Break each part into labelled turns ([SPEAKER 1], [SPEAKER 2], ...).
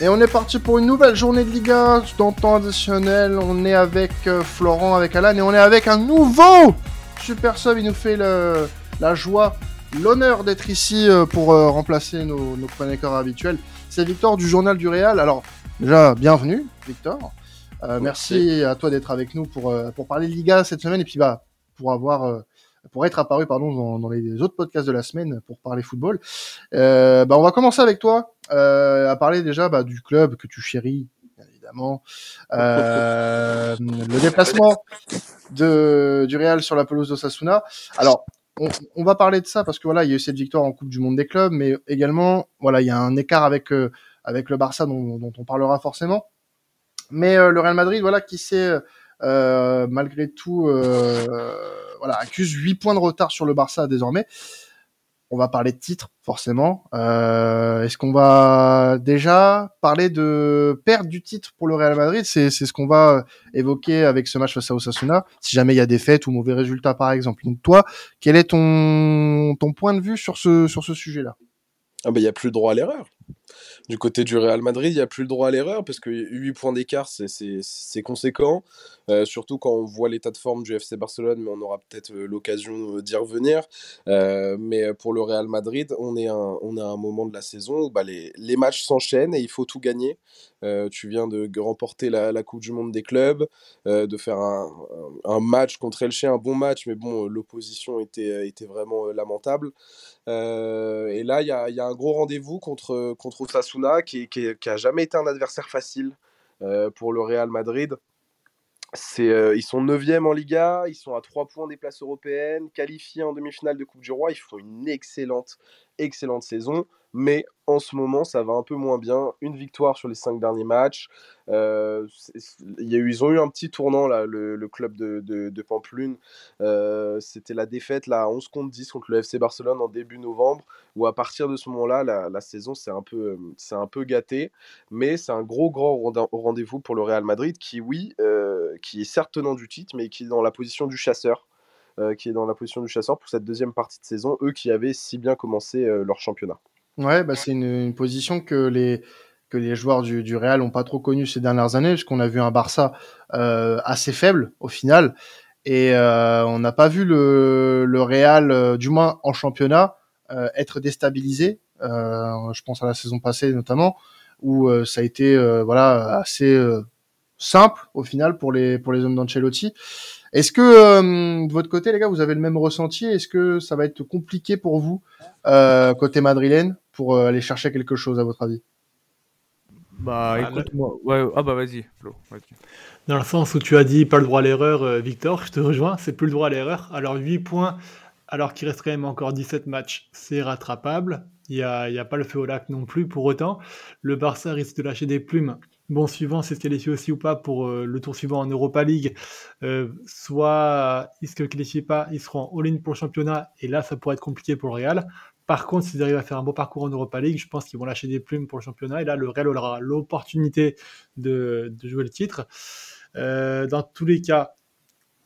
[SPEAKER 1] Et on est parti pour une nouvelle journée de Liga dans temps additionnel. On est avec euh, Florent, avec Alan et on est avec un nouveau super sub. Il nous fait le, la joie, l'honneur d'être ici euh, pour euh, remplacer nos, nos chroniqueurs habituels. C'est Victor du Journal du Réal. Alors, déjà, bienvenue, Victor. merci à toi d'être avec nous pour, pour parler de Liga cette semaine et puis bah, pour avoir pour être apparu pardon dans, dans, les autres podcasts de la semaine pour parler football. Euh, bah on va commencer avec toi euh, à parler déjà bah, du club que tu chéris évidemment. Euh, le déplacement de du Real sur la pelouse d'Osasuna. Alors on, on, va parler de ça parce que voilà il y a eu cette victoire en Coupe du Monde des clubs, mais également voilà il y a un écart avec euh, avec le Barça dont, dont, on parlera forcément. Mais euh, le Real Madrid voilà qui s'est malgré tout voilà, accuse 8 points de retard sur le Barça désormais. On va parler de titre, forcément. Euh, Est-ce qu'on va déjà parler de perte du titre pour le Real Madrid? C'est ce qu'on va évoquer avec ce match face à Osasuna, si jamais il y a défaite ou mauvais résultats, par exemple. Toi, quel est ton, ton point de vue sur ce, sur ce sujet-là?
[SPEAKER 2] Ah ben, il y a plus le droit à l'erreur du côté du Real Madrid, il n'y a plus le droit à l'erreur parce que 8 points d'écart, c'est conséquent. Euh, surtout quand on voit l'état de forme du FC Barcelone, mais on aura peut-être euh, l'occasion d'y revenir. Euh, mais pour le Real Madrid, on est, un, on a un moment de la saison où bah, les, les matchs s'enchaînent et il faut tout gagner. Euh, tu viens de remporter la, la, Coupe du Monde des clubs, euh, de faire un, un, match contre Elche, un bon match, mais bon, l'opposition était, était vraiment lamentable. et là, il y a, y a, un gros rendez-vous contre, contre Osasuna qui, qui, a jamais été un adversaire facile pour le Real Madrid. Euh, ils sont 9e en Liga, ils sont à 3 points des places européennes, qualifiés en demi-finale de Coupe du Roi, ils font une excellente, excellente saison, mais en ce moment ça va un peu moins bien. Une victoire sur les 5 derniers matchs, euh, ils ont eu un petit tournant là, le, club de, de, Pamplune, euh, c'était la défaite là, à 11 contre 10 contre le FC Barcelone en début novembre, où à partir de ce moment-là, la, saison c'est un, peu, c'est un peu gâté, mais c'est un gros grand rendez-vous pour le Real Madrid qui, oui, euh, qui est certes tenant du titre, mais qui est dans la position du chasseur. Qui est dans la position du chasseur pour cette deuxième partie de saison, eux qui avaient si bien commencé leur championnat.
[SPEAKER 1] Ouais, bah c'est une, une, position que les, que les joueurs du, du Real n'ont pas trop connu ces dernières années, puisqu'on a vu un Barça euh, assez faible au final, et euh, on n'a pas vu le, le Real, euh, du moins en championnat, être déstabilisé. je pense à la saison passée notamment, où ça a été voilà assez simple au final pour les pour les hommes d'Ancelotti. Est-ce que euh, de votre côté, les gars, vous avez le même ressenti? Est-ce que ça va être compliqué pour vous euh, côté madrilène pour euh, aller chercher quelque chose à votre avis?
[SPEAKER 3] Bah ah, écoute, moi, ouais, ah bah vas-y, Flo. Vas
[SPEAKER 4] Dans le sens où tu as dit pas le droit à l'erreur, Victor, je te rejoins, c'est plus le droit à l'erreur. Alors 8 points, alors qu'il reste quand même encore 17 matchs, c'est rattrapable. Il n'y a, y a pas le feu au lac non plus. Pour autant, le Barça risque de lâcher des plumes bon suivant c'est se qualifier aussi ou pas pour euh, le tour suivant en Europa League. Euh, soit ils se qualifient pas, ils seront en all-in pour le championnat et là ça pourrait être compliqué pour le Real. Par contre, s'ils arrivent à faire un beau parcours en Europa League, je pense qu'ils vont lâcher des plumes pour le championnat et là le Real aura l'opportunité de, jouer le titre. Euh, dans tous les cas,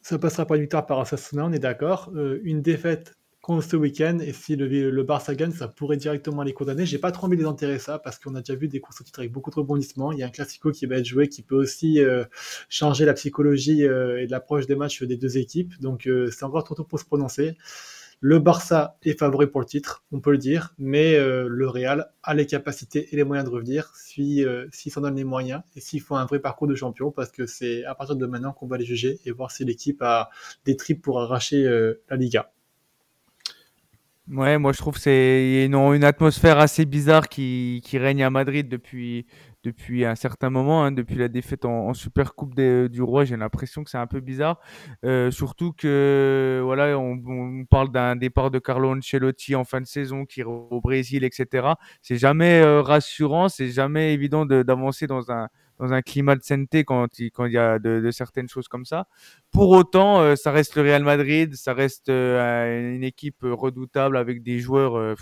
[SPEAKER 4] ça passera pas une victoire par Osasuna, on est d'accord. Une défaite contre ce week-end. Et si le, Barça gagne, ça pourrait directement les condamner. J'ai pas trop envie de les enterrer ça parce qu'on a déjà vu des courses au titre avec beaucoup de rebondissements. Il y a un classico qui va être joué qui peut aussi euh, changer la psychologie euh, et l'approche des matchs des deux équipes. Donc euh, c'est encore trop tôt pour se prononcer. Le Barça est favori pour le titre, on peut le dire, mais euh, le Real a les capacités et les moyens de revenir s'il si, s'en donne les moyens et s'il faut un vrai parcours de champion parce que c'est à partir de maintenant qu'on va les juger et voir si l'équipe a des tripes pour arracher la Liga.
[SPEAKER 3] Ouais, moi je trouve c'est une, une atmosphère assez bizarre qui, qui règne à Madrid depuis, depuis un certain moment, hein, depuis la défaite en, Super Coupe du Roi. J'ai l'impression que c'est un peu bizarre, euh, surtout que voilà, on parle d'un départ de Carlo Ancelotti en fin de saison qui au Brésil, etc. C'est jamais euh, rassurant, c'est jamais évident d'avancer dans un dans un climat de sainteté quand il, y a de, certaines choses comme ça. Pour autant, euh, ça reste le Real Madrid, ça reste euh, une équipe redoutable avec des joueurs, euh,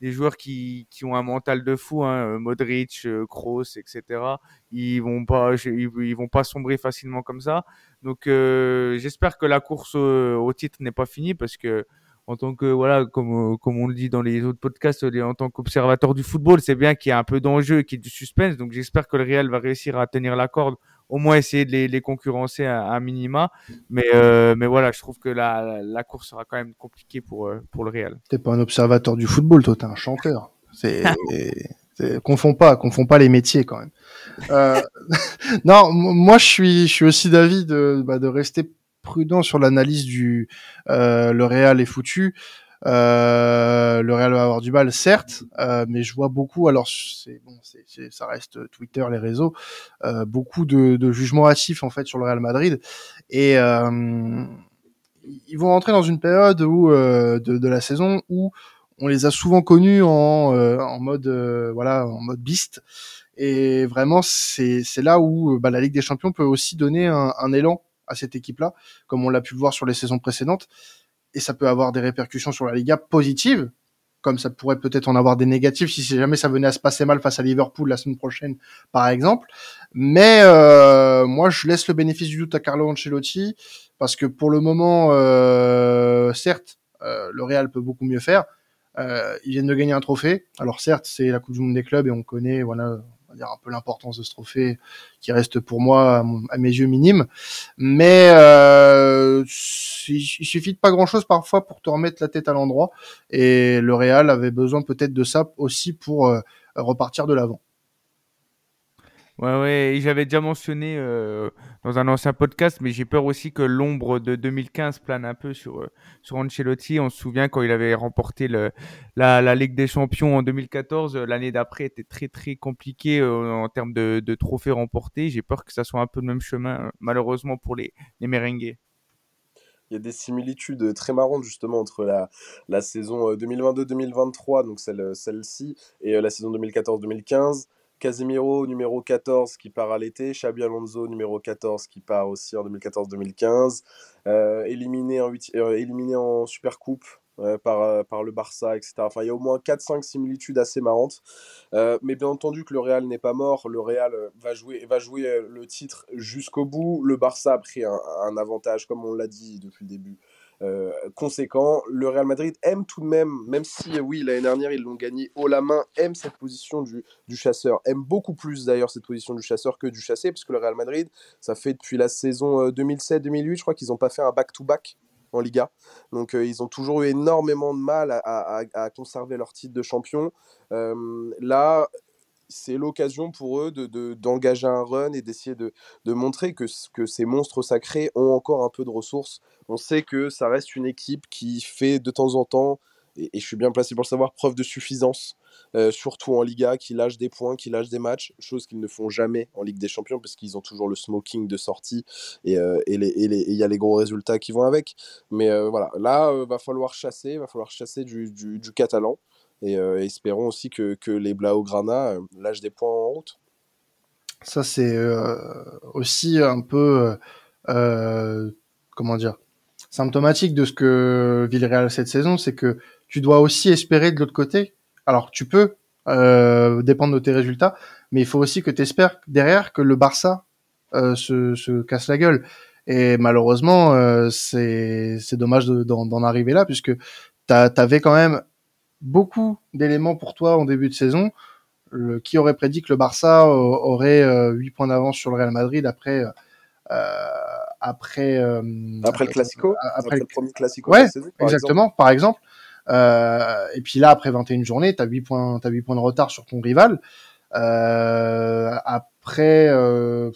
[SPEAKER 3] des joueurs qui, ont un mental de fou, hein, Modric, Kroos, etc. Ils vont pas, ils, vont pas sombrer facilement comme ça. Donc, j'espère que la course au, au titre n'est pas finie parce que en tant que voilà, comme comme on le dit dans les autres podcasts, en tant qu'observateur du football, c'est bien qu'il y ait un peu d'enjeu, qu'il y ait du suspense. Donc j'espère que le Real va réussir à tenir la corde, au moins essayer de les, concurrencer à, minima. Mais euh, mais voilà, je trouve que la, la course sera quand même compliquée pour euh, pour le Real.
[SPEAKER 1] T'es pas un observateur du football, toi, t'es un chanteur. C'est confond pas, confond pas les métiers quand même. Euh, non, moi je suis, je suis aussi d'avis de, bah, de rester prudent sur l'analyse du euh, le Real est foutu. Euh, le Real va avoir du mal, certes, euh, mais je vois beaucoup. Alors, c'est bon, c'est, ça reste Twitter, les réseaux, euh, beaucoup de, de jugements hâtifs en fait sur le Real Madrid, et euh, ils vont rentrer dans une période où de, de, la saison où on les a souvent connus en, en mode voilà, en mode beast. Et vraiment, c'est, c'est là où bah, la Ligue des Champions peut aussi donner un, un élan à cette équipe-là, comme on l'a pu le voir sur les saisons précédentes. Et ça peut avoir des répercussions sur la Liga positives, comme ça pourrait peut-être en avoir des négatives si jamais ça venait à se passer mal face à Liverpool la semaine prochaine, par exemple. Mais euh, moi, je laisse le bénéfice du doute à Carlo Ancelotti parce que pour le moment, euh, certes, euh, le Real peut beaucoup mieux faire. Euh, ils viennent de gagner un trophée. Alors certes, c'est la Coupe du Monde des clubs et on connaît, voilà, on va dire un peu l'importance de ce trophée qui reste pour moi à, mes yeux minime. Mais euh, il, suffit de pas grand chose parfois pour te remettre la tête à l'endroit. Et le Real avait besoin peut-être de ça aussi pour euh, repartir de l'avant.
[SPEAKER 3] Ouais, ouais, j'avais déjà mentionné euh, dans un ancien podcast, mais j'ai peur aussi que l'ombre de 2015 plane un peu sur, euh, sur Ancelotti. On se souvient quand il avait remporté la, la Ligue des Champions en 2014, euh, l'année d'après était très très compliquée en termes de, de trophées remportés. J'ai peur que ça soit un peu le même chemin, malheureusement, pour les, les.
[SPEAKER 2] Il y a des similitudes très marrantes justement entre la, la saison 2022-2023, donc celle, celle-ci, et la saison 2014-2015. Casemiro numéro 14 qui part à l'été, Xabi Alonso numéro 14 qui part aussi en 2014-2015, euh, éliminé, en euh, éliminé en Super Coupe euh, par, le Barça, etc. Enfin, il y a au moins 4-5 similitudes assez marrantes. mais bien entendu que le Real n'est pas mort, le Real va jouer, le titre jusqu'au bout. Le Barça a pris un avantage, comme on l'a dit depuis le début, euh, conséquent. Le Real Madrid aime tout de même, même si oui, l'année dernière ils l'ont gagné haut la main, aime cette position du, du chasseur, aime beaucoup plus d'ailleurs cette position du chasseur que du chassé, parce que le Real Madrid, ça fait depuis la saison 2007-2008, euh, je crois qu'ils n'ont pas fait un back-to-back en Liga. Donc euh, ils ont toujours eu énormément de mal à, à, à conserver leur titre de champion. là, c'est l'occasion pour eux d'engager de, un run et d'essayer de, montrer que, que ces monstres sacrés ont encore un peu de ressources. On sait que ça reste une équipe qui fait de temps en temps, et, je suis bien placé pour le savoir, preuve de suffisance, euh, surtout en Liga, qui lâche des points, qui lâche des matchs, chose qu'ils ne font jamais en Ligue des Champions, parce qu'ils ont toujours le smoking de sortie, et euh, il et y a les gros résultats qui vont avec. Mais euh, voilà, là, va falloir chasser, va falloir chasser du, du, du catalan. Et euh, espérons aussi que, que les Blaugrana euh, lâchent des points en route.
[SPEAKER 1] Ça, c'est euh, aussi un peu, comment dire, symptomatique de ce que Villarreal cette saison, c'est que tu dois aussi espérer de l'autre côté. Alors, tu peux dépendre de tes résultats, mais il faut aussi que tu espères derrière que le Barça se, se, casse la gueule. Et malheureusement, euh, c'est dommage d'en arriver là, puisque tu avais quand même beaucoup d'éléments pour toi en début de saison. Le, qui aurait prédit que le Barça aurait euh, 8 points d'avance sur le Real Madrid après euh, après
[SPEAKER 2] euh, après le classico après, le premier classico
[SPEAKER 1] ouais, saison, exactement exemple. par exemple. Euh, et puis là après 21 journées tu as 8 points t'as 8 points de retard sur ton rival. Euh, après euh,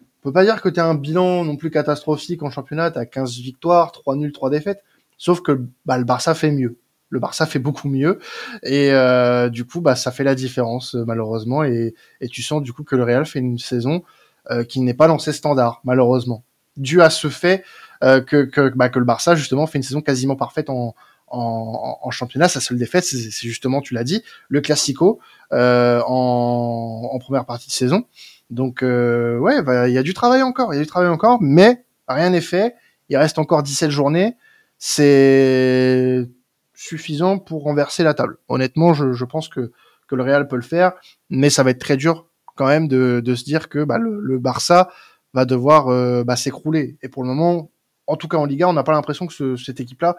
[SPEAKER 1] on peut pas dire que tu as un bilan non plus catastrophique en championnat. Tu as 15 victoires 3 nuls 3 défaites. Sauf que bah, le Barça fait mieux le Barça fait beaucoup mieux. Et euh, du coup bah ça fait la différence euh, malheureusement. Et, tu sens du coup que le Real fait une saison euh, qui n'est pas dans ses standards malheureusement. Dû à ce fait que que, bah, que le Barça justement fait une saison quasiment parfaite en championnat. Sa seule défaite c'est justement tu l'as dit le Classico en, en, première partie de saison. Donc ouais bah, il y a du travail encore il y a du travail encore mais rien n'est fait. Il reste encore 17 journées. C'est suffisant pour renverser la table. Honnêtement, je, pense que, le Real peut le faire, mais ça va être très dur quand même de, se dire que bah, le, Barça va devoir euh, bah, s'écrouler. Et pour le moment, en tout cas en Liga, on n'a pas l'impression que ce, cette équipe-là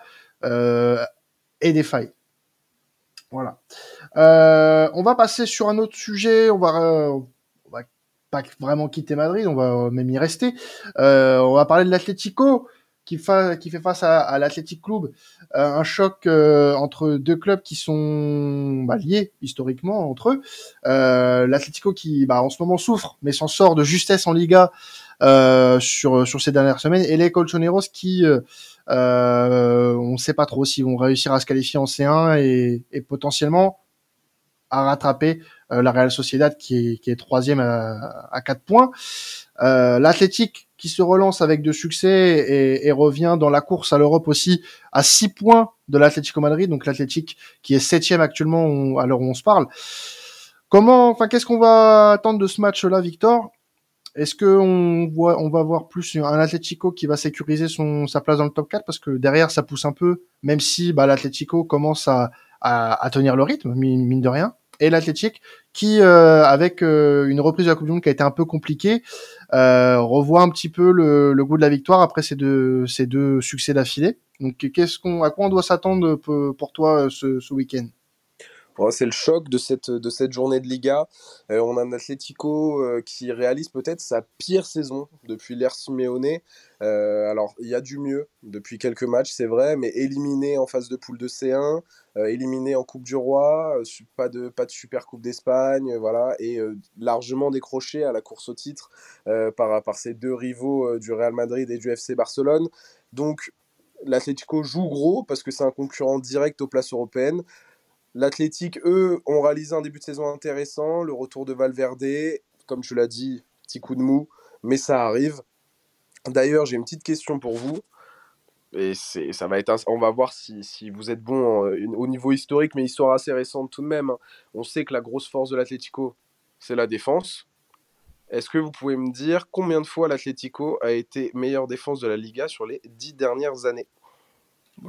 [SPEAKER 1] et des failles. Voilà. on va passer sur un autre sujet. On va, on va pas vraiment quitter Madrid, on va même y rester. on va parler de l'Atlético qui, qui fait face à, à l'Athletic Club, euh, un choc euh, entre deux clubs qui sont bah, liés historiquement entre eux. Euh, L'Atlético qui, bah, en ce moment souffre, mais s'en sort de justesse en Liga euh, sur sur ces dernières semaines, et les Colchoneros qui euh, on ne sait pas trop s'ils vont réussir à se qualifier en C1 et, et potentiellement à rattraper la Real Sociedad qui est, qui est troisième à, à 4 points. Euh, L'Athletic qui se relance avec de succès et, et revient dans la course à l'Europe aussi à 6 points de l'Atlético Madrid, donc l'Atlétique qui est septième actuellement à l'heure où on se parle. Comment, enfin, qu'est-ce qu'on va attendre de ce match-là, Victor? Est-ce que on voit, on va voir plus un Atlético qui va sécuriser son sa place dans le top 4 parce que derrière ça pousse un peu, même si bah, l'Atlético commence à, à, à tenir le rythme mine de rien. Et l'Athletic qui, euh, avec euh, une reprise de la Coupe du Monde qui a été un peu compliquée, euh, revoit un petit peu le, le, goût de la victoire après ces deux, ces deux succès d'affilée. Donc, qu'est-ce qu'on, à quoi on doit s'attendre pour toi ce, ce week-end?
[SPEAKER 2] C'est le choc de cette, de cette journée de Liga. Euh, on a un Atlético euh, qui réalise peut-être sa pire saison depuis l'ère Simeone. Euh, alors, il y a du mieux depuis quelques matchs, c'est vrai, mais éliminé en phase de poule de C1, éliminé en Coupe du Roi, pas de, pas de Super Coupe d'Espagne, voilà, et largement décroché à la course au titre par, par ces deux rivaux du Real Madrid et du FC Barcelone. Donc, l'Atlético joue gros parce que c'est un concurrent direct aux places européennes. L'Athletic, eux, ont réalisé un début de saison intéressant. Le retour de Valverde, comme tu l'as dit, petit coup de mou, mais ça arrive. D'ailleurs, j'ai une petite question pour vous. Et c'est, ça va être, on va voir si, si vous êtes bon au niveau historique, mais histoire assez récente tout de même. Hein. On sait que la grosse force de l'Atlético, c'est la défense. Est-ce que vous pouvez me dire combien de fois l'Atlético a été meilleure défense de la Liga sur les dix dernières années?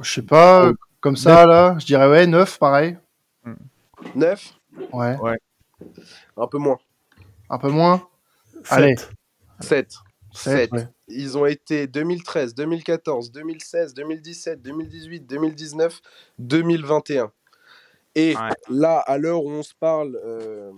[SPEAKER 1] Je sais pas, comme ça là, je dirais ouais, neuf, pareil.
[SPEAKER 2] 9
[SPEAKER 1] Ouais.
[SPEAKER 3] Ouais.
[SPEAKER 2] Un peu moins.
[SPEAKER 1] Un peu moins
[SPEAKER 4] Sept.
[SPEAKER 1] Allez.
[SPEAKER 2] 7. 7.
[SPEAKER 1] ouais.
[SPEAKER 2] Ils ont été 2013, 2014, 2016, 2017, 2018, 2019, 2021. Et
[SPEAKER 3] Ouais.
[SPEAKER 2] là, à l'heure où on se parle, euh,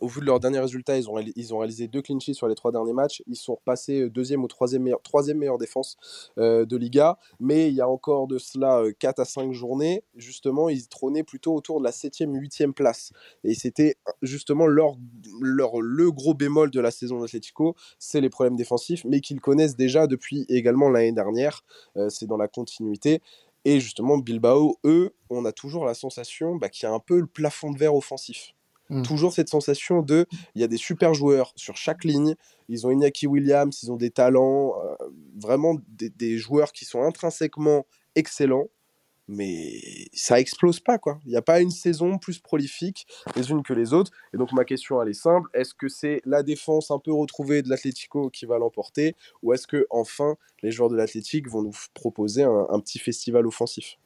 [SPEAKER 2] au vu de leurs derniers résultats, ils ont, réalisé deux clean sur les trois derniers matchs. Ils sont repassés euh, deuxième ou troisième meilleure, défense euh, de Liga. Mais il y a encore de cela euh, 4 à 5 journées, justement, ils trônaient plutôt autour de la septième, huitième place. Et c'était justement le gros bémol de la saison d'Atletico, c'est les problèmes défensifs, mais qu'ils connaissent déjà depuis également l'année dernière. Euh, c'est dans la continuité. Et justement, Bilbao, eux, on a toujours la sensation bah, qu'il y a un peu le plafond de verre offensif.
[SPEAKER 1] Mm.
[SPEAKER 2] Toujours cette sensation de, il y a des super joueurs sur chaque ligne. Ils ont Iñaki Williams, ils ont des talents, euh, vraiment des, joueurs qui sont intrinsèquement excellents, mais ça explose pas quoi. Il n'y a pas une saison plus prolifique les unes que les autres. Et donc ma question elle est simple est-ce que c'est la défense un peu retrouvée de l'Atlético qui va l'emporter, ou est-ce que enfin les joueurs de l'Atlétique vont nous proposer un petit festival offensif?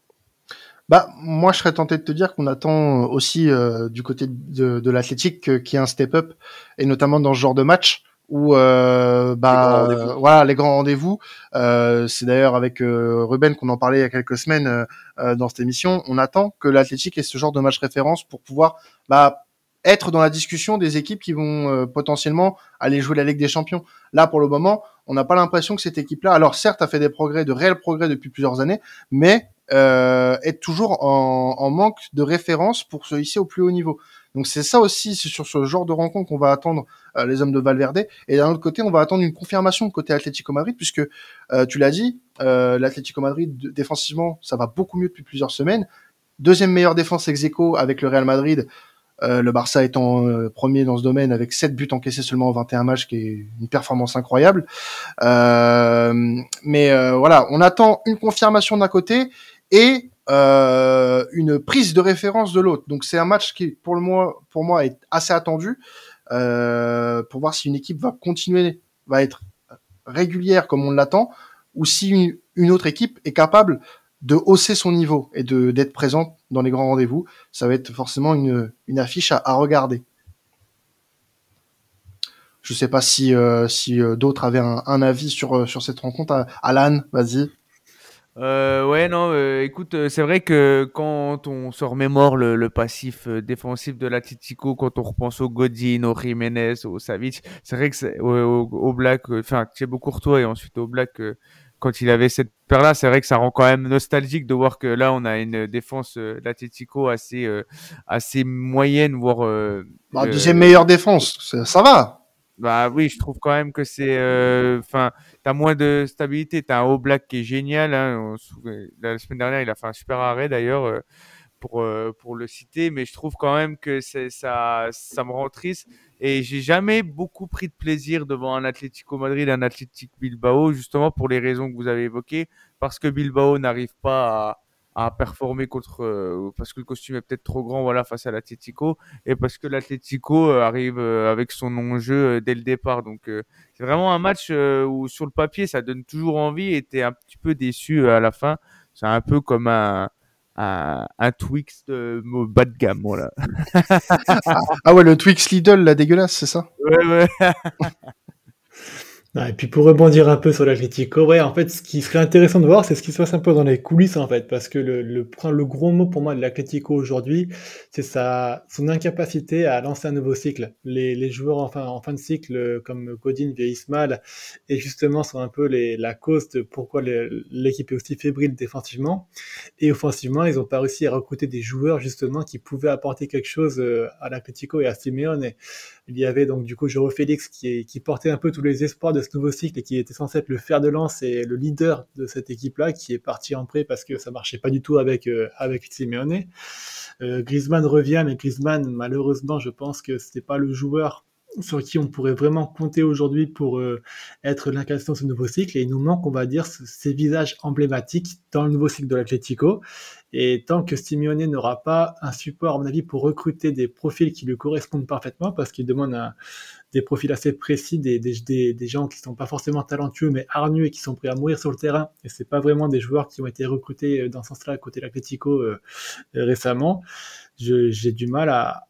[SPEAKER 1] Bah, moi, je serais tenté de te dire qu'on attend aussi euh, du côté de, de l'Athletic euh, qu'il y ait un step-up, et notamment dans ce genre de match où euh, bah euh, voilà les grands rendez-vous. Euh, c'est d'ailleurs avec euh, Ruben qu'on en parlait il y a quelques semaines euh, euh, dans cette émission. On attend que l'Athletic ait ce genre de match référence pour pouvoir bah être dans la discussion des équipes qui vont euh, potentiellement aller jouer la Ligue des Champions. Là, pour le moment, on n'a pas l'impression que cette équipe-là, alors certes, a fait des progrès, de réels progrès depuis plusieurs années, mais euh, est toujours en, en manque de référence pour se hisser au plus haut niveau. Donc c'est ça aussi, c'est sur ce genre de rencontre qu'on va attendre euh, les hommes de Valverde. Et d'un autre côté, on va attendre une confirmation côté Atlético Madrid, puisque euh, tu l'as dit, euh, l'Atlético Madrid défensivement, ça va beaucoup mieux depuis plusieurs semaines. Deuxième meilleure défense ex avec le Real Madrid. Euh, le Barça étant euh, premier dans ce domaine avec 7 buts encaissés seulement en 21 matchs, qui est une performance incroyable. Euh, mais voilà, on attend une confirmation d'un côté et euh, une prise de référence de l'autre. Donc c'est un match qui, pour le moi, pour moi, est assez attendu euh, pour voir si une équipe va continuer, va être régulière comme on l'attend, ou si une, autre équipe est capable de hausser son niveau et de d'être présente dans les grands rendez-vous. Ça va être forcément une, une affiche à, à regarder. Je sais pas si, euh, si euh, d'autres avaient un, un avis sur, euh, sur cette rencontre. Alan, vas-y.
[SPEAKER 3] Euh, ouais, non, euh, écoute, euh, c'est vrai que quand on se remémore le, le passif euh, défensif de l'Atletico, quand on repense au Godin, au Jiménez, au Savic, c'est vrai que c'est au, au, Black, euh, enfin, Thibaut Courtois et ensuite au Black, euh, quand il avait cette paire-là, c'est vrai que ça rend quand même nostalgique de voir que là, on a une défense euh, d'Atletico assez, euh, assez moyenne, voire. euh,
[SPEAKER 1] Bah, deuxième meilleure défense, ça, ça va.
[SPEAKER 3] Bah oui, je trouve quand même que c'est, euh, enfin, t'as moins de stabilité. T'as un All Black qui est génial. Hein, la semaine dernière, il a fait un super arrêt d'ailleurs euh, pour euh, pour le citer, mais je trouve quand même que ça, ça me rend triste. Et j'ai jamais beaucoup pris de plaisir devant un Atlético Madrid, un Athletic Bilbao, justement pour les raisons que vous avez évoquées, parce que Bilbao n'arrive pas à à performer contre euh, parce que le costume est peut-être trop grand voilà face à l'Atlético et parce que l'Atlético euh, arrive euh, avec son non-jeu euh, dès le départ. Donc c'est vraiment un match où sur le papier ça donne toujours envie et t'es un petit peu déçu à la fin. C'est un peu comme un un, un Twix de bas de gamme, voilà.
[SPEAKER 1] Ah ouais, le Twix Lidl, la dégueulasse, c'est ça?
[SPEAKER 3] Ouais, ouais.
[SPEAKER 4] Et puis pour rebondir un peu sur l'Atlético, ouais, en fait, ce qui serait intéressant de voir, c'est ce qui se passe un peu dans les coulisses, en fait, parce que le, le, le gros mot pour moi de l'Atlético aujourd'hui, c'est sa, son incapacité à lancer un nouveau cycle. Les, les joueurs en fin, en fin de cycle, comme Godin vieillissent mal, et justement sont un peu les, la cause de pourquoi l'équipe est aussi fébrile défensivement. Et offensivement, ils n'ont pas réussi à recruter des joueurs, justement, qui pouvaient apporter quelque chose euh, à l'Atlético et à Simeone. Il y avait donc du coup Jérôme Félix qui, portait un peu tous les espoirs de ce nouveau cycle et qui était censé être le fer de lance et le leader de cette équipe-là, qui est parti en prêt parce que ça marchait pas du tout avec euh, avec. Euh, Griezmann revient, mais Griezmann, malheureusement, je pense que c'était pas le joueur sur qui on pourrait vraiment compter aujourd'hui pour euh, être l'incarnation de ce nouveau cycle. Et il nous manque, on va dire, ces visages emblématiques dans le nouveau cycle de l'Atlético. Et tant que Simeone n'aura pas un support, à mon avis, pour recruter des profils qui lui correspondent parfaitement, parce qu'il demande un, des profils assez précis, des, des, des, gens qui sont pas forcément talentueux, mais hargneux et qui sont prêts à mourir sur le terrain. Et c'est pas vraiment des joueurs qui ont été recrutés dans ce sens-là à côté de l'Atlético euh, récemment. J'ai du mal à,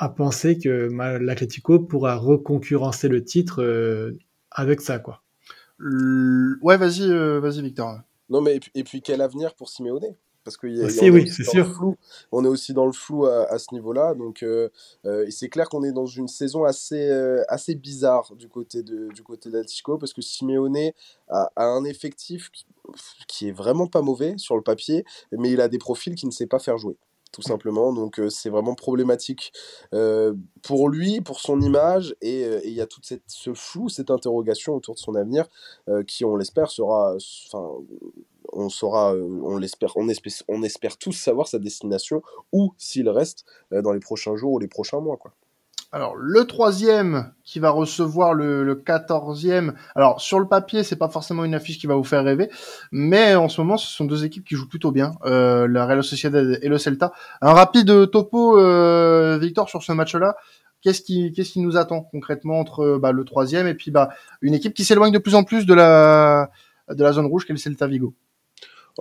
[SPEAKER 4] à penser que l'Atlético pourra reconcurrencer le titre euh, avec ça, quoi.
[SPEAKER 1] Le... Ouais, vas-y, euh, vas-y, Victor.
[SPEAKER 2] Non, mais et puis, et puis quel avenir pour Simeone? Parce que y a,
[SPEAKER 4] aussi, oui, c'est sûr.
[SPEAKER 2] Flou. On est aussi dans le flou à, à ce niveau-là, donc euh, c'est clair qu'on est dans une saison assez euh, assez bizarre du côté de du côté d'Atletico parce que Simeone a, a, un effectif qui, qui est vraiment pas mauvais sur le papier, mais il a des profils qu'il ne sait pas faire jouer tout simplement. Donc euh, c'est vraiment problématique euh, pour lui, pour son image, et il y a tout ce flou, cette interrogation autour de son avenir, euh, qui on l'espère sera, enfin on saura, euh, on l'espère, on espère, on espère tous savoir sa destination ou s'il reste euh, dans les prochains jours ou les prochains mois, quoi.
[SPEAKER 1] Alors, le troisième qui va recevoir le, 14e. Alors, sur le papier, c'est pas forcément une affiche qui va vous faire rêver, mais en ce moment, ce sont deux équipes qui jouent plutôt bien, euh, la Real Sociedad et le Celta. Un rapide topo, euh, Victor, sur ce match-là. Qu'est-ce qui, nous attend concrètement entre bah, le troisième et puis bah, une équipe qui s'éloigne de plus en plus de la, de la zone rouge qu'est le Celta Vigo?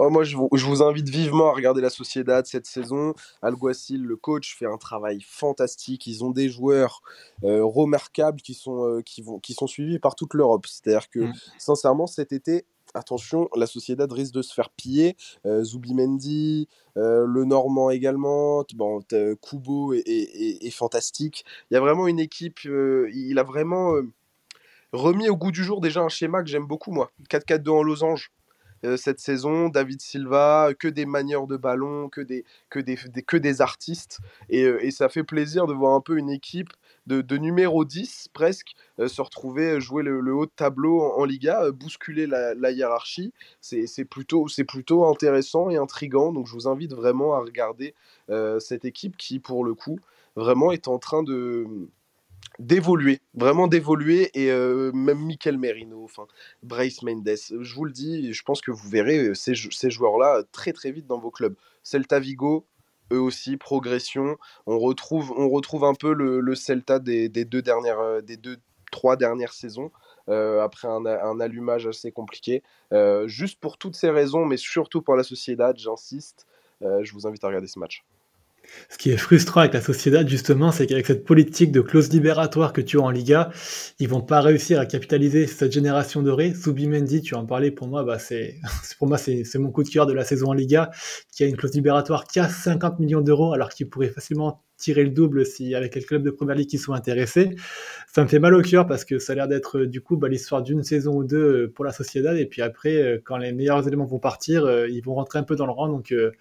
[SPEAKER 2] Oh, moi, je vous, je vous, invite vivement à regarder la Sociedad cette saison. Alguacil, le coach, fait un travail fantastique. Ils ont des joueurs euh, remarquables qui sont, euh, qui, vont, qui sont suivis par toute l'Europe. C'est-à-dire que, mmh. sincèrement, cet été, attention, la Sociedad risque de se faire piller. Euh, Zubimendi, euh, le Normand également, bon, Kubo est, est, est, fantastique. Il y a vraiment une équipe, euh, il a vraiment remis au goût du jour déjà un schéma que j'aime beaucoup, moi. 4-4-2 en losange euh, cette saison, David Silva, que des manières de ballon, que des, que des, que des artistes. Et, euh, et, ça fait plaisir de voir un peu une équipe de, de numéro 10 presque euh, se retrouver jouer le, haut de tableau en, Liga, bousculer la, la hiérarchie. C'est plutôt, plutôt intéressant et intrigant. Donc je vous invite vraiment à regarder cette équipe qui, pour le coup, vraiment est en train de d'évoluer, vraiment d'évoluer, et euh, même Mikel Merino, enfin Bryce Mendes, je vous le dis, je pense que vous verrez ces, ces joueurs-là très très vite dans vos clubs. Celta Vigo, eux aussi, progression, on retrouve, on retrouve un peu le, Celta des, deux dernières, des deux, trois dernières saisons, euh, après un, allumage assez compliqué. Euh, juste pour toutes ces raisons, mais surtout pour la Sociedad, j'insiste, euh, je vous invite à regarder ce match.
[SPEAKER 4] Ce qui est frustrant avec la Sociedad, justement, c'est qu'avec cette politique de clause libératoire que tu as en Liga, ils vont pas réussir à capitaliser cette génération dorée. Subimendi, tu en parlais, pour moi, bah, c'est, pour moi, c'est, mon coup de cœur de la saison en Liga, qui a une clause libératoire qui a 50 millions d'euros, alors qu'il pourrait facilement tirer le double si avec les clubs de première ligue qui sont intéressés. Ça me fait mal au cœur parce que ça a l'air d'être du coup bah, l'histoire d'une saison ou deux pour la Sociedad et puis après euh, quand les meilleurs éléments vont partir, euh, ils vont rentrer un peu dans le rang donc euh,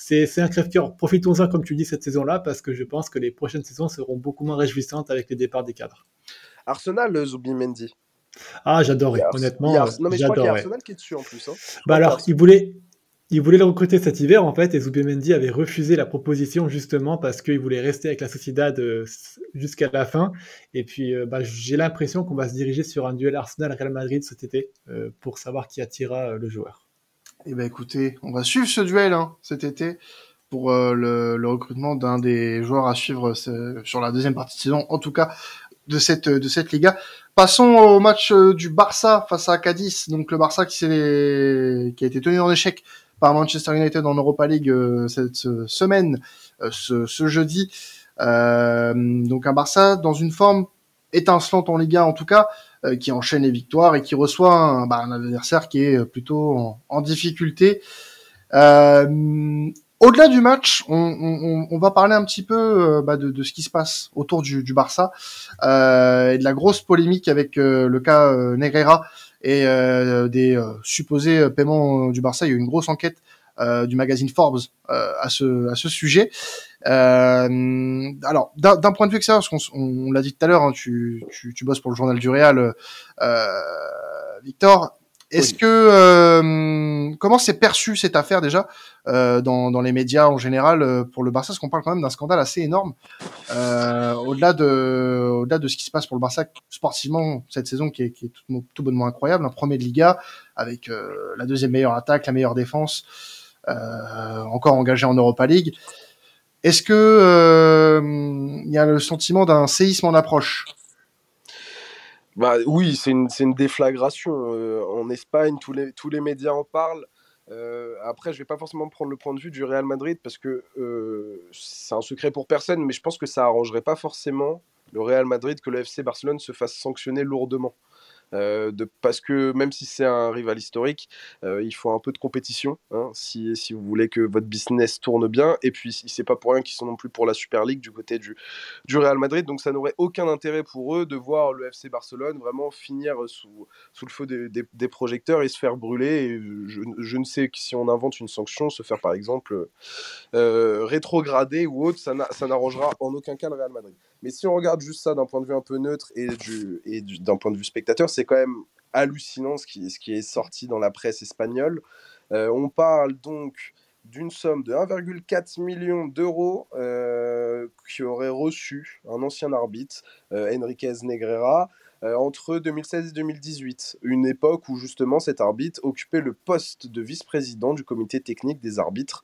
[SPEAKER 4] c'est un crève-cœur. Profitons-en, comme tu dis, cette saison-là, parce que je pense que les prochaines saisons seront beaucoup moins réjouissantes avec les départs des cadres.
[SPEAKER 2] Arsenal, Zubimendi.
[SPEAKER 4] Ah, j'adore, honnêtement.
[SPEAKER 2] Non, mais je crois qu'il y a Arsenal qui est dessus en plus. Hein.
[SPEAKER 4] Bah alors, il voulait, il voulait le recruter cet hiver, en fait, et Zubimendi avait refusé la proposition justement parce qu'il voulait rester avec la Sociedad euh, jusqu'à la fin. Et puis, euh, bah, j'ai l'impression qu'on va se diriger sur un duel Arsenal-Real Madrid cet été euh, pour savoir qui attirera le joueur.
[SPEAKER 1] Eh ben écoutez, on va suivre ce duel hein, cet été pour euh, le, recrutement d'un des joueurs à suivre euh, sur la deuxième partie de saison, en tout cas de cette de cette Liga. Passons au match euh, du Barça face à Cadiz. Donc le Barça qui, qui a été tenu en échec par Manchester United en Europa League cette semaine, ce, ce, jeudi. donc un Barça dans une forme étincelante en Liga en tout cas, euh, qui enchaîne les victoires et qui reçoit un, bah, un adversaire qui est plutôt en, difficulté. Euh, au-delà du match, on, on, on, va parler un petit peu euh, bah, de, de, ce qui se passe autour du, du Barça euh, et de la grosse polémique avec le cas Negreira et des supposés paiements du Barça. Il y a eu une grosse enquête du magazine Forbes à ce à ce sujet. Euh, alors, d'un point de vue extérieur, parce qu'on on, l'a dit tout à l'heure, hein, tu, tu, tu, bosses pour le journal du Real, euh, Victor. Est-ce que euh, comment s'est perçu cette affaire déjà euh, dans, dans les médias en général euh, pour le Barça? Parce qu'on parle quand même d'un scandale assez énorme. Euh, au-delà de au-delà de ce qui se passe pour le Barça sportivement cette saison qui est, qui est tout, tout, bonnement incroyable, un premier de Liga avec euh, la deuxième meilleure attaque, la meilleure défense, encore engagé en Europa League. Est-ce que euh, il y a le sentiment d'un séisme en approche?
[SPEAKER 2] Bah, Oui, c'est une, une, déflagration. Euh, en Espagne, tous les, tous les médias en parlent. Euh, après, je vais pas forcément prendre le point de vue du Real Madrid parce que c'est un secret pour personne, mais je pense que ça arrangerait pas forcément le Real Madrid que le FC Barcelone se fasse sanctionner lourdement. Euh, parce que même si c'est un rival historique, euh, il faut un peu de compétition hein, si, vous voulez que votre business tourne bien. Et puis, c'est pas pour rien qu'ils sont non plus pour la Super League du côté du, Real Madrid. Donc, ça n'aurait aucun intérêt pour eux de voir le FC Barcelone vraiment finir sous, le feu des, projecteurs et se faire brûler. Je, ne sais si on invente une sanction, se faire par exemple euh, rétrograder ou autre, ça n'arrangera en aucun cas le Real Madrid. Mais si on regarde juste ça d'un point de vue un peu neutre et, du, et d'un point de vue spectateur, c'est quand même hallucinant ce qui, est sorti dans la presse espagnole. Euh, on parle donc d'une somme de 1,4 million d'euros euh, qui aurait reçu un ancien arbitre, euh, Enriquez Negrera, entre 2016 et 2018, une époque où justement cet arbitre occupait le poste de vice-président du comité technique des arbitres.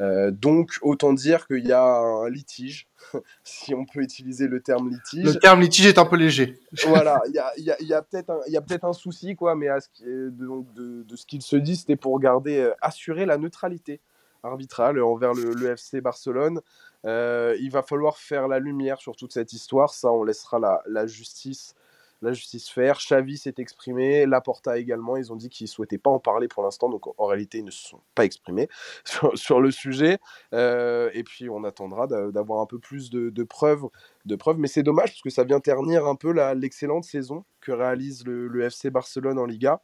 [SPEAKER 2] Euh, donc autant dire qu'il y a un litige, si on peut utiliser le terme litige.
[SPEAKER 1] Le terme litige est un peu léger.
[SPEAKER 2] voilà, il y a, peut-être un, peut un, souci, quoi, mais à ce de, de, de, ce qu'il se dit, c'était pour garder, euh, assurer la neutralité arbitrale envers le, le FC Barcelone. Euh, il va falloir faire la lumière sur toute cette histoire. Ça, on laissera la, la justice la justice faire. Xavi s'est exprimé, Laporta également. Ils ont dit qu'ils ne souhaitaient pas en parler pour l'instant, donc en réalité, ils ne se sont pas exprimés sur, le sujet. Euh, et puis, on attendra d'avoir un peu plus de, preuves, de preuves. Mais c'est dommage parce que ça vient ternir un peu l'excellente saison que réalise le, le FC Barcelone en Liga.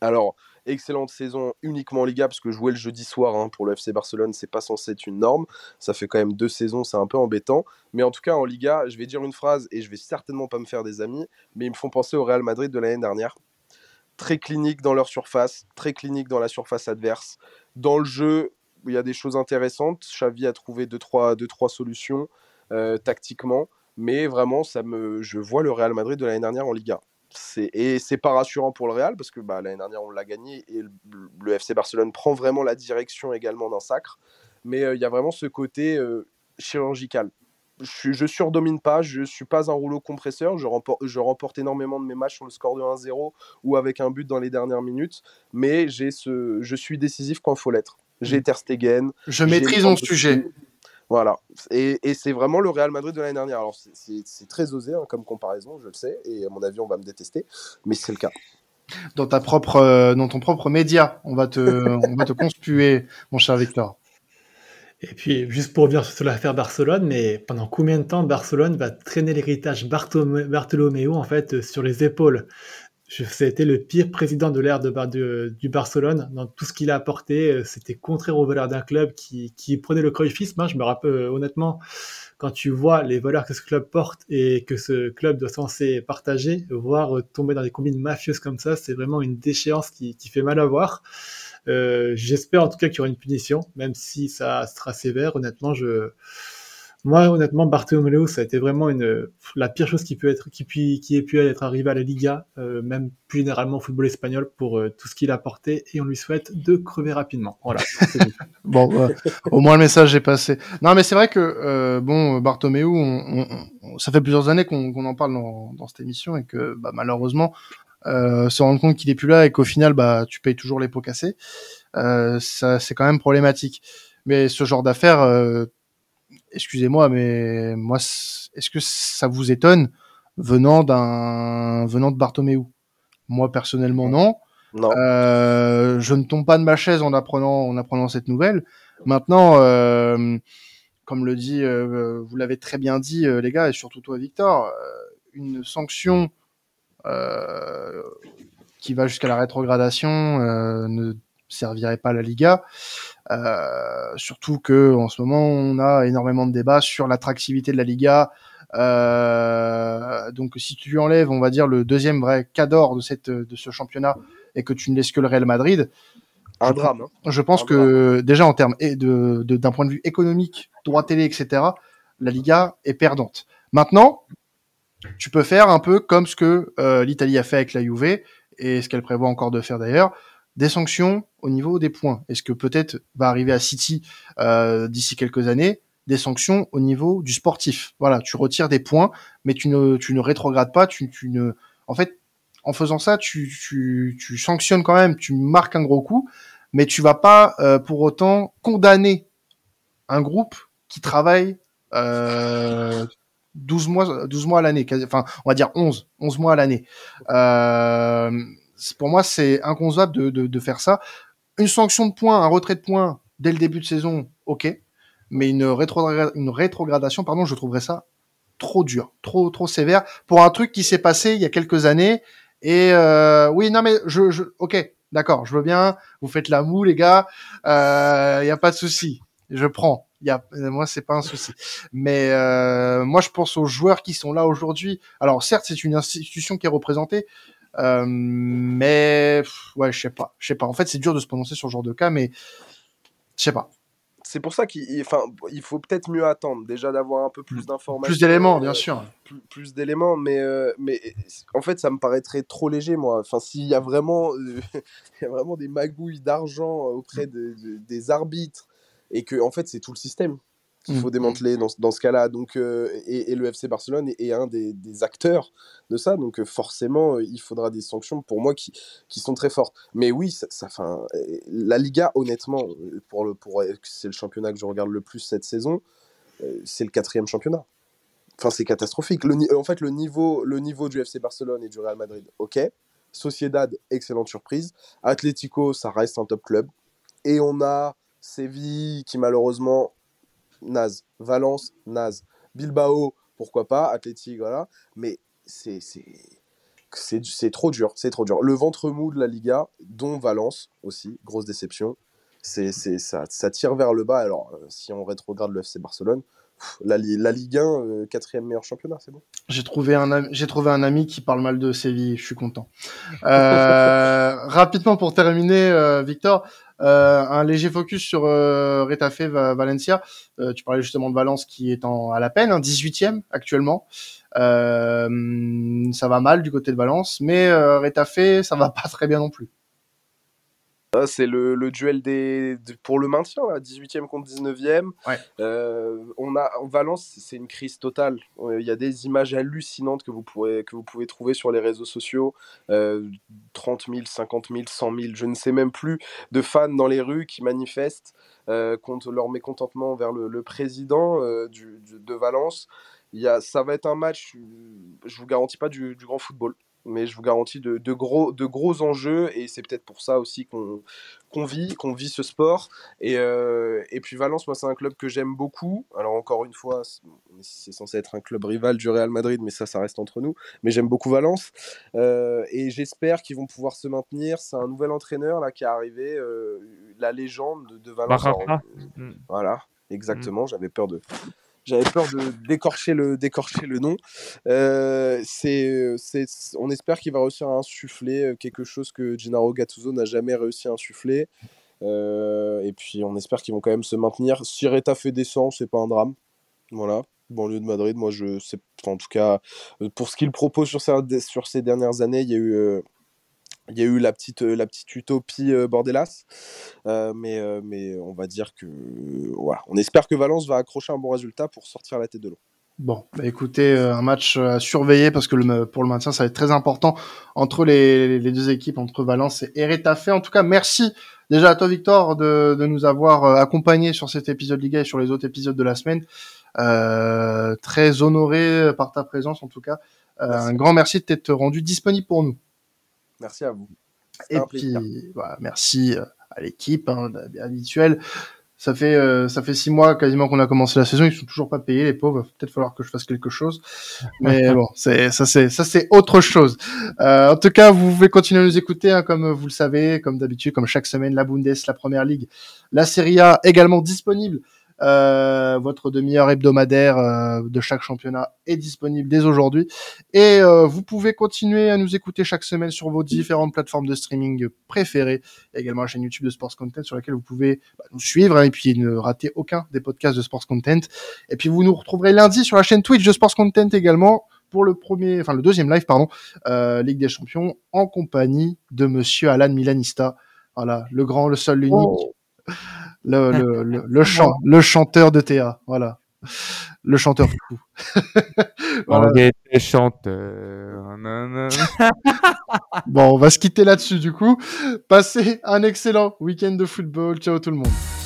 [SPEAKER 2] Alors, excellente saison uniquement en Liga, parce que jouer le jeudi soir hein, pour le FC Barcelone, c'est pas censé être une norme. Ça fait quand même deux saisons, c'est un peu embêtant. Mais en tout cas, en Liga, je vais dire une phrase et je vais certainement pas me faire des amis, mais ils me font penser au Real Madrid de l'année dernière. Très clinique dans leur surface, très clinique dans la surface adverse. Dans le jeu, il y a des choses intéressantes. Xavi a trouvé deux, trois, deux, trois solutions euh, tactiquement. Mais vraiment, ça me, je vois le Real Madrid de l'année dernière en Liga et c'est pas rassurant pour le Real parce que bah, l'année dernière on l'a gagné et le, FC Barcelone prend vraiment la direction également d'un sacre. Mais euh, il y a vraiment ce côté euh, chirurgical. Je, je surdomine pas, je suis pas un rouleau compresseur, je remporte, je remporte énormément de mes matchs sur le score de 1-0 ou avec un but dans les dernières minutes, mais j'ai ce, je suis décisif quand il faut l'être. J'ai mmh. Ter Stegen.
[SPEAKER 1] Je maîtrise mon sujet.
[SPEAKER 2] Voilà. Et, et c'est vraiment le Real Madrid de l'année dernière. Alors, c'est très osé hein, comme comparaison, je le sais, et à mon avis, on va me détester, mais c'est le cas.
[SPEAKER 1] Dans, ta propre, euh, dans ton propre média, on va te, on va te conspuer, mon cher Victor.
[SPEAKER 4] Et puis, juste pour revenir sur l'affaire Barcelone, mais pendant combien de temps Barcelone va traîner l'héritage Bartolomeo en fait sur les épaules? C'était le pire président de l'ère de, du Barcelone dans tout ce qu'il a apporté. Euh, c'était contraire aux valeurs d'un club qui, qui prenait le cruyffisme. Hein. Je me rappelle euh, honnêtement, quand tu vois les valeurs que ce club porte et que ce club doit censé partager, voir euh, tomber dans des combines mafieuses comme ça, c'est vraiment une déchéance qui, qui fait mal à voir. Euh, j'espère en tout cas qu'il y aura une punition, même si ça sera sévère. Honnêtement, je, moi, honnêtement, Bartomeu, ça a été vraiment la pire chose qui peut être, qui, qui ait pu être arrivé à la Liga, euh, même plus généralement au football espagnol pour euh, tout ce qu'il a apporté, et on lui souhaite de crever rapidement. Voilà.
[SPEAKER 1] bon, au moins le message est passé. Non, mais c'est vrai que bon, Bartomeu, ça fait plusieurs années qu'on en parle dans, cette émission et que bah, malheureusement, euh, se rendre compte qu'il est plus là et qu'au final, bah, tu payes toujours les pots cassés, euh, c'est quand même problématique. Mais ce genre d'affaires, euh, excusez-moi, mais moi, est-ce que ça vous étonne venant d'un, venant de Bartomeu? Moi, personnellement, non.
[SPEAKER 2] non.
[SPEAKER 1] Euh, je ne tombe pas de ma chaise en apprenant, en apprenant cette nouvelle. Maintenant, euh, comme le dit, euh, vous l'avez très bien dit, les gars, et surtout toi, Victor, une sanction euh, qui va jusqu'à la rétrogradation euh, ne servirait pas à la Liga. Euh, surtout que en ce moment on a énormément de débats sur l'attractivité de la Liga. Euh, donc si tu enlèves, on va dire le deuxième vrai cadre de cette de ce championnat et que tu ne laisses que le Real Madrid,
[SPEAKER 2] un drame. Hein.
[SPEAKER 1] Je pense que déjà en termes de d'un point de vue économique, droit télé, etc., la Liga est perdante. Maintenant, tu peux faire un peu comme ce que euh, l'Italie a fait avec la Juve et ce qu'elle prévoit encore de faire d'ailleurs, des sanctions au niveau des points. Est-ce que peut-être va arriver à City euh, d'ici quelques années des sanctions au niveau du sportif? Voilà, tu retires des points, mais tu ne, tu ne rétrogrades pas, tu, tu ne... En fait, en faisant ça, tu, tu, tu sanctionnes quand même, tu marques un gros coup, mais tu vas pas euh, pour autant condamner un groupe qui travaille euh, 12 mois, 12 mois à l'année, enfin, on va dire 11, 11 mois à l'année. Euh, pour moi, c'est inconcevable de, de, de, faire ça. Une sanction de points, un retrait de points dès le début de saison, ok. Mais une, rétrogradation, pardon, je trouverais ça trop dur, trop, trop sévère pour un truc qui s'est passé il y a quelques années. Et euh, oui, non, mais je, je ok, d'accord, je veux bien. Vous faites la moue, les gars. Il euh, y a pas de souci, je prends y a, moi, c'est pas un souci. Mais euh, moi, je pense aux joueurs qui sont là aujourd'hui. Alors, certes, c'est une institution qui est représentée, euh, mais ouais, je sais pas, je sais pas. En fait, c'est dur de se prononcer sur ce genre de cas, mais je sais pas.
[SPEAKER 2] C'est pour ça qu'il enfin, il faut peut-être mieux attendre déjà d'avoir un peu plus d'informations.
[SPEAKER 1] Plus d'éléments, bien sûr.
[SPEAKER 2] Plus, plus d'éléments, mais, euh, mais en fait, ça me paraîtrait trop léger, moi. Enfin, s'il y a vraiment, il y a vraiment des magouilles d'argent auprès de, des arbitres et que en fait c'est tout le système qu'il faut mmh. démanteler dans, dans ce cas-là. Donc, euh, et, et, le FC Barcelone est, un des, des, acteurs de ça. Donc, euh, forcément, il faudra des sanctions pour moi qui, qui sont très fortes. Mais oui, ça, ça fin, la Liga, honnêtement, pour le, pour, c'est le championnat que je regarde le plus cette saison, euh, c'est le quatrième championnat. Enfin, c'est catastrophique. Le, en fait, le niveau, le niveau du FC Barcelone et du Real Madrid, ok. Sociedad, excellente surprise. Atlético, ça reste un top club. Et on a Séville, qui malheureusement, naze. Valence, naze. Bilbao, pourquoi pas. Athletic, voilà. Mais c'est c'est trop dur, c'est trop dur. Le ventre mou de la Liga, dont Valence aussi, grosse déception. C'est ça, ça tire vers le bas. Alors, euh, si on rétrograde le FC Barcelone, la, Ligue 1, euh, quatrième meilleur championnat, c'est bon?
[SPEAKER 1] J'ai trouvé un j'ai trouvé un ami qui parle mal de Séville, je suis content. Euh, rapidement pour terminer, Victor, euh, un léger focus sur euh, Retafe Valencia. Tu parlais justement de Valence qui est en, à la peine, un 18e actuellement. ça va mal du côté de Valence, mais Retafe, ça va pas très bien non plus.
[SPEAKER 2] Ah, c'est le, le, duel des, pour le maintien, 18e contre 19e.
[SPEAKER 1] Ouais.
[SPEAKER 2] Euh, on a, Valence, c'est une crise totale. Il y a des images hallucinantes que vous, pourrez, que vous pouvez trouver sur les réseaux sociaux. Euh, 30 000, 50 000, 100 000, je ne sais même plus, de fans dans les rues qui manifestent euh, contre leur mécontentement vers le, le président euh, du, du, de Valence. Il y a, ça va être un match, je vous garantis pas du, du grand football mais je vous garantis de, de, gros, de gros enjeux et c'est peut-être pour ça aussi qu'on vit, qu'on vit ce sport. Et, euh, et puis Valence, moi, c'est un club que j'aime beaucoup. Alors, encore une fois, c'est censé être un club rival du Real Madrid, mais ça, ça reste entre nous. Mais j'aime beaucoup Valence euh, et j'espère qu'ils vont pouvoir se maintenir. C'est un nouvel entraîneur là qui est arrivé, euh, la légende de, de Valence.
[SPEAKER 3] Mm.
[SPEAKER 2] voilà, exactement. J'avais peur de j'avais peur de décorcher le, décorcher le nom. Euh, c'est, c'est, on espère qu'il va réussir à insuffler quelque chose que Gennaro Gattuso n'a jamais réussi à insuffler. Euh, et puis on espère qu'ils vont quand même se maintenir. Si fait descend, c'est pas un drame. Voilà. Banlieue de Madrid, moi je sais, en tout cas, pour ce qu'il propose sur ces, sur ces dernières années, il y a eu. Euh, il y a eu la petite, la petite utopie euh, Bordelas, euh, mais, euh, mais on va dire que voilà, on espère que Valence va accrocher un bon résultat pour sortir la tête de l'eau.
[SPEAKER 1] Bon, bah écoutez, un match à surveiller parce que le, pour le maintien, ça va être très important entre les, les deux équipes, entre Valence et Retafe. En tout cas, merci déjà à toi, Victor, de, de nous avoir accompagnés sur cet épisode Liga et sur les autres épisodes de la semaine. Euh, très honoré par ta présence, en tout cas. Euh, un grand merci de t'être rendu disponible pour nous.
[SPEAKER 2] Merci à vous.
[SPEAKER 1] Et puis, voilà, merci à l'équipe hein, habituelle. Ça fait euh, ça fait six mois quasiment qu'on a commencé la saison. Ils sont toujours pas payés, les pauvres. Peut-être falloir que je fasse quelque chose. Mais bon, c'est ça c'est ça c'est autre chose. Euh, en tout cas, vous pouvez continuer à nous écouter, hein, comme vous le savez, comme d'habitude, comme chaque semaine, la Bundes, la Première Ligue, la Serie A également disponible. Euh, votre demi-heure hebdomadaire euh, de chaque championnat est disponible dès aujourd'hui. Et euh, vous pouvez continuer à nous écouter chaque semaine sur vos différentes plateformes de streaming préférées. Et également la chaîne YouTube de Sports Content sur laquelle vous pouvez bah, nous suivre hein, et puis ne rater aucun des podcasts de Sports Content. Et puis vous nous retrouverez lundi sur la chaîne Twitch de Sports Content également pour le premier, enfin le deuxième live, pardon, euh, Ligue des Champions, en compagnie de Monsieur Alan Milanista. Voilà, le grand, le seul, l'unique. Oh le, le, le, le, chant, le chanteur de Théa, voilà. Le chanteur fou.
[SPEAKER 3] voilà. On était chanteur.
[SPEAKER 1] bon, on va se quitter là-dessus du coup. Passez un excellent week-end de football. Ciao tout le monde.